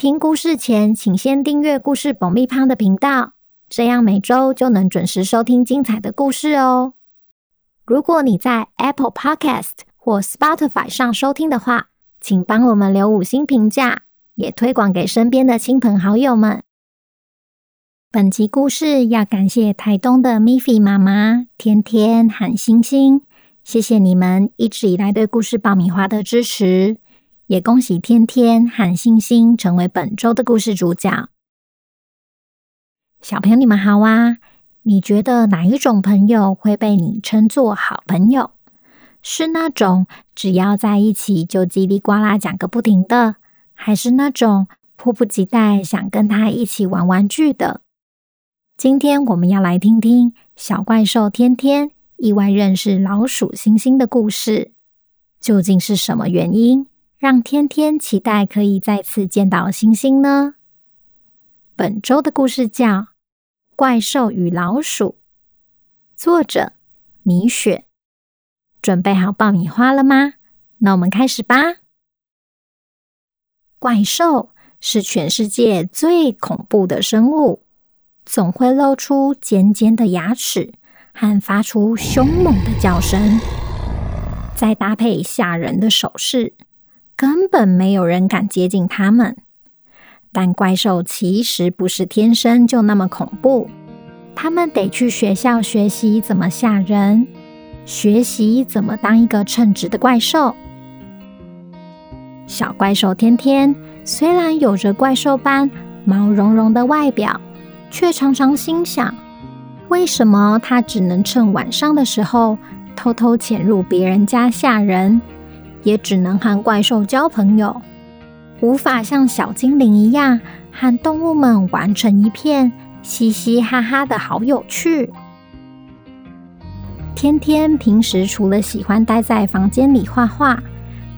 听故事前，请先订阅“故事爆米花”的频道，这样每周就能准时收听精彩的故事哦。如果你在 Apple Podcast 或 Spotify 上收听的话，请帮我们留五星评价，也推广给身边的亲朋好友们。本集故事要感谢台东的 Miffy 妈妈、天天和星星，谢谢你们一直以来对故事爆米花的支持。也恭喜天天和星星成为本周的故事主角。小朋友，你们好啊！你觉得哪一种朋友会被你称作好朋友？是那种只要在一起就叽里呱啦讲个不停的，还是那种迫不及待想跟他一起玩玩具的？今天我们要来听听小怪兽天天意外认识老鼠星星的故事，究竟是什么原因？让天天期待可以再次见到星星呢？本周的故事叫《怪兽与老鼠》，作者米雪。准备好爆米花了吗？那我们开始吧。怪兽是全世界最恐怖的生物，总会露出尖尖的牙齿和发出凶猛的叫声，再搭配吓人的手势。根本没有人敢接近他们，但怪兽其实不是天生就那么恐怖，他们得去学校学习怎么吓人，学习怎么当一个称职的怪兽。小怪兽天天虽然有着怪兽般毛茸茸的外表，却常常心想：为什么他只能趁晚上的时候偷偷潜入别人家吓人？也只能和怪兽交朋友，无法像小精灵一样和动物们玩成一片，嘻嘻哈哈的好有趣。天天平时除了喜欢待在房间里画画，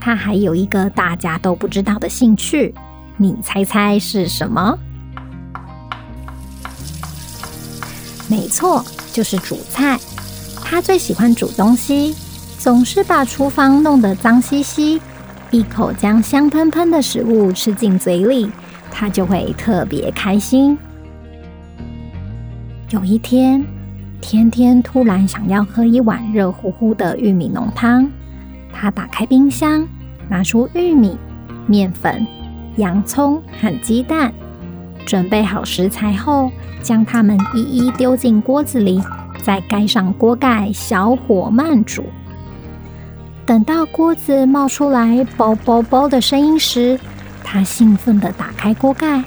他还有一个大家都不知道的兴趣，你猜猜是什么？没错，就是煮菜。他最喜欢煮东西。总是把厨房弄得脏兮兮，一口将香喷喷的食物吃进嘴里，他就会特别开心。有一天，天天突然想要喝一碗热乎乎的玉米浓汤，他打开冰箱，拿出玉米、面粉、洋葱和鸡蛋，准备好食材后，将它们一一丢进锅子里，再盖上锅盖，小火慢煮。等到锅子冒出来“啵啵啵”的声音时，他兴奋地打开锅盖，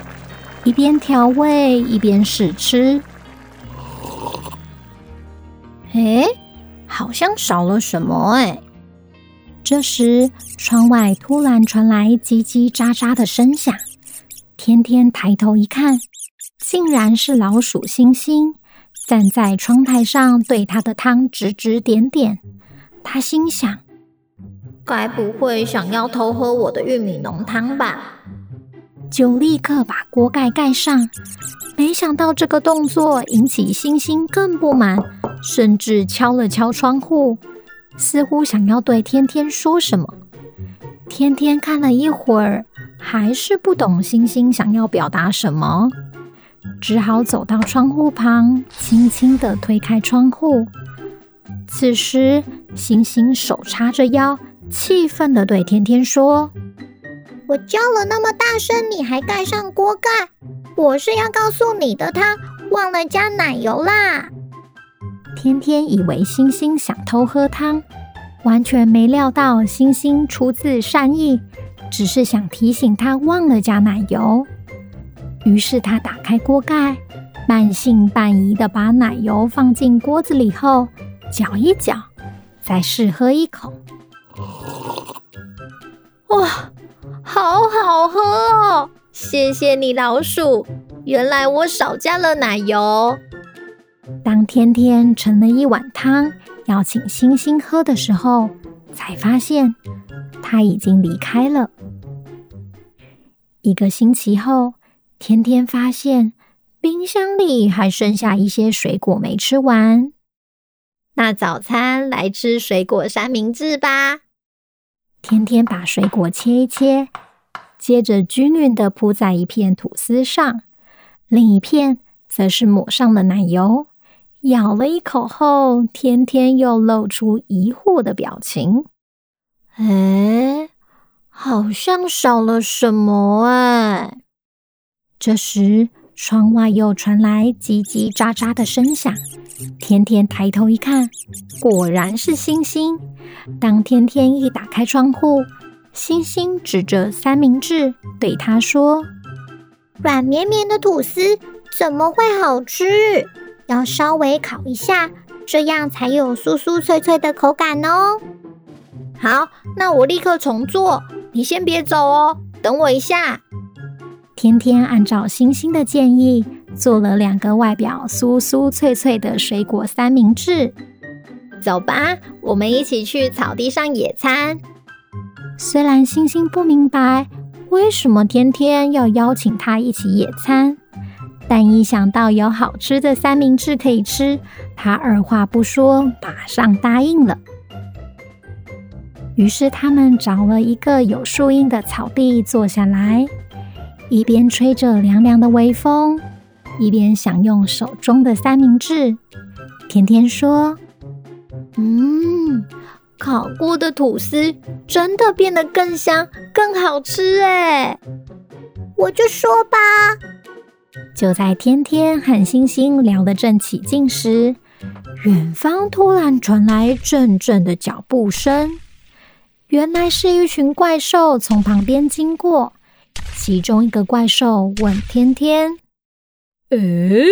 一边调味一边试吃。哎，好像少了什么哎！这时，窗外突然传来叽叽喳喳的声响。天天抬头一看，竟然是老鼠星星站在窗台上，对他的汤指指点点。他心想。该不会想要偷喝我的玉米浓汤吧？就立刻把锅盖盖上。没想到这个动作引起星星更不满，甚至敲了敲窗户，似乎想要对天天说什么。天天看了一会儿，还是不懂星星想要表达什么，只好走到窗户旁，轻轻地推开窗户。此时，星星手叉着腰。气愤地对天天说：“我叫了那么大声，你还盖上锅盖？我是要告诉你的，他忘了加奶油啦！”天天以为星星想偷喝汤，完全没料到星星出自善意，只是想提醒他忘了加奶油。于是他打开锅盖，半信半疑地把奶油放进锅子里后，搅一搅，再试喝一口。哇，好好喝哦！谢谢你，老鼠。原来我少加了奶油。当天天盛了一碗汤要请星星喝的时候，才发现他已经离开了。一个星期后，天天发现冰箱里还剩下一些水果没吃完。那早餐来吃水果三明治吧。天天把水果切一切，接着均匀的铺在一片吐司上，另一片则是抹上了奶油。咬了一口后，天天又露出疑惑的表情。哎，好像少了什么哎。这时，窗外又传来叽叽喳喳的声响。天天抬头一看，果然是星星。当天天一打开窗户，星星指着三明治对他说：“软绵绵的吐司怎么会好吃？”要稍微烤一下，这样才有酥酥脆脆的口感哦。好，那我立刻重做。你先别走哦，等我一下。天天按照星星的建议，做了两个外表酥酥脆脆的水果三明治。走吧，我们一起去草地上野餐。虽然星星不明白为什么天天要邀请他一起野餐。但一想到有好吃的三明治可以吃，他二话不说，马上答应了。于是他们找了一个有树荫的草地坐下来，一边吹着凉凉的微风，一边享用手中的三明治。甜甜说：“嗯，烤过的吐司真的变得更香、更好吃哎！”我就说吧。就在天天和星星聊得正起劲时，远方突然传来阵阵的脚步声。原来是一群怪兽从旁边经过。其中一个怪兽问天天：“诶，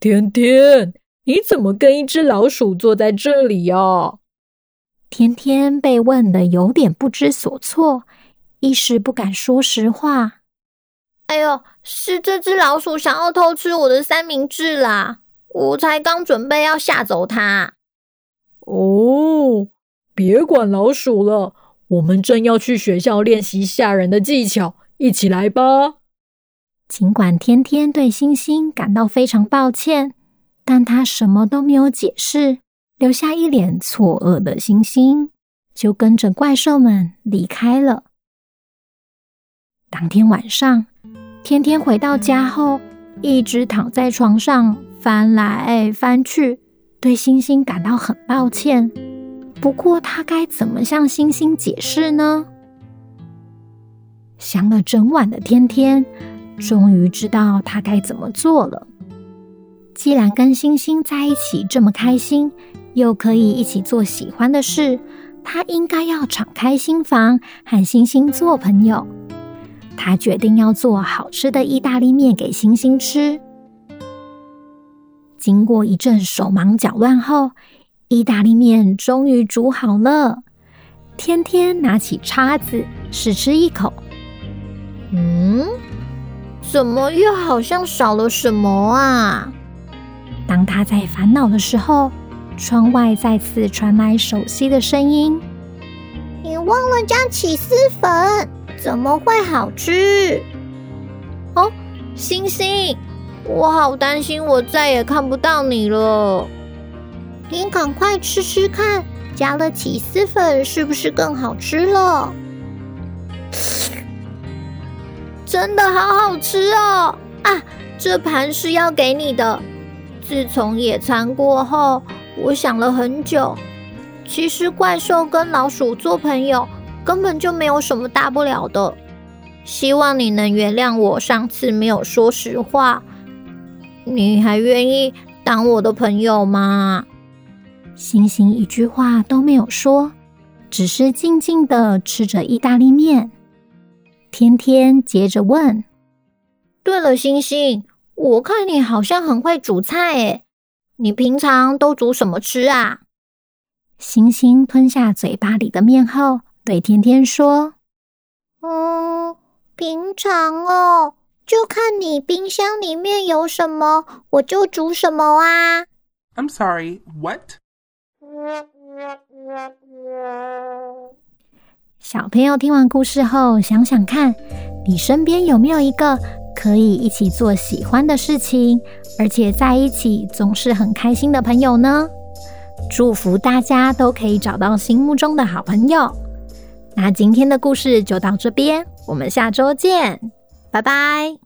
天天，你怎么跟一只老鼠坐在这里呀？”天天被问的有点不知所措，一时不敢说实话。哎呦，是这只老鼠想要偷吃我的三明治啦！我才刚准备要吓走它。哦，别管老鼠了，我们正要去学校练习吓人的技巧，一起来吧。尽管天天对星星感到非常抱歉，但他什么都没有解释，留下一脸错愕的星星，就跟着怪兽们离开了。当天晚上。天天回到家后，一直躺在床上翻来翻去，对星星感到很抱歉。不过，他该怎么向星星解释呢？想了整晚的天天，终于知道他该怎么做了。既然跟星星在一起这么开心，又可以一起做喜欢的事，他应该要敞开心房，和星星做朋友。他决定要做好吃的意大利面给星星吃。经过一阵手忙脚乱后，意大利面终于煮好了。天天拿起叉子试吃一口，嗯，怎么又好像少了什么啊？当他在烦恼的时候，窗外再次传来熟悉的声音：“你忘了加起司粉。”怎么会好吃？哦，星星，我好担心，我再也看不到你了。你赶快吃吃看，加了起司粉是不是更好吃了？真的好好吃哦！啊，这盘是要给你的。自从野餐过后，我想了很久，其实怪兽跟老鼠做朋友。根本就没有什么大不了的，希望你能原谅我上次没有说实话。你还愿意当我的朋友吗？星星一句话都没有说，只是静静的吃着意大利面。天天接着问：“对了，星星，我看你好像很会煮菜诶，你平常都煮什么吃啊？”星星吞下嘴巴里的面后。对天天说：“嗯，平常哦，就看你冰箱里面有什么，我就煮什么啊。I'm sorry, what? 小朋友听完故事后，想想看，你身边有没有一个可以一起做喜欢的事情，而且在一起总是很开心的朋友呢？祝福大家都可以找到心目中的好朋友。那今天的故事就到这边，我们下周见，拜拜。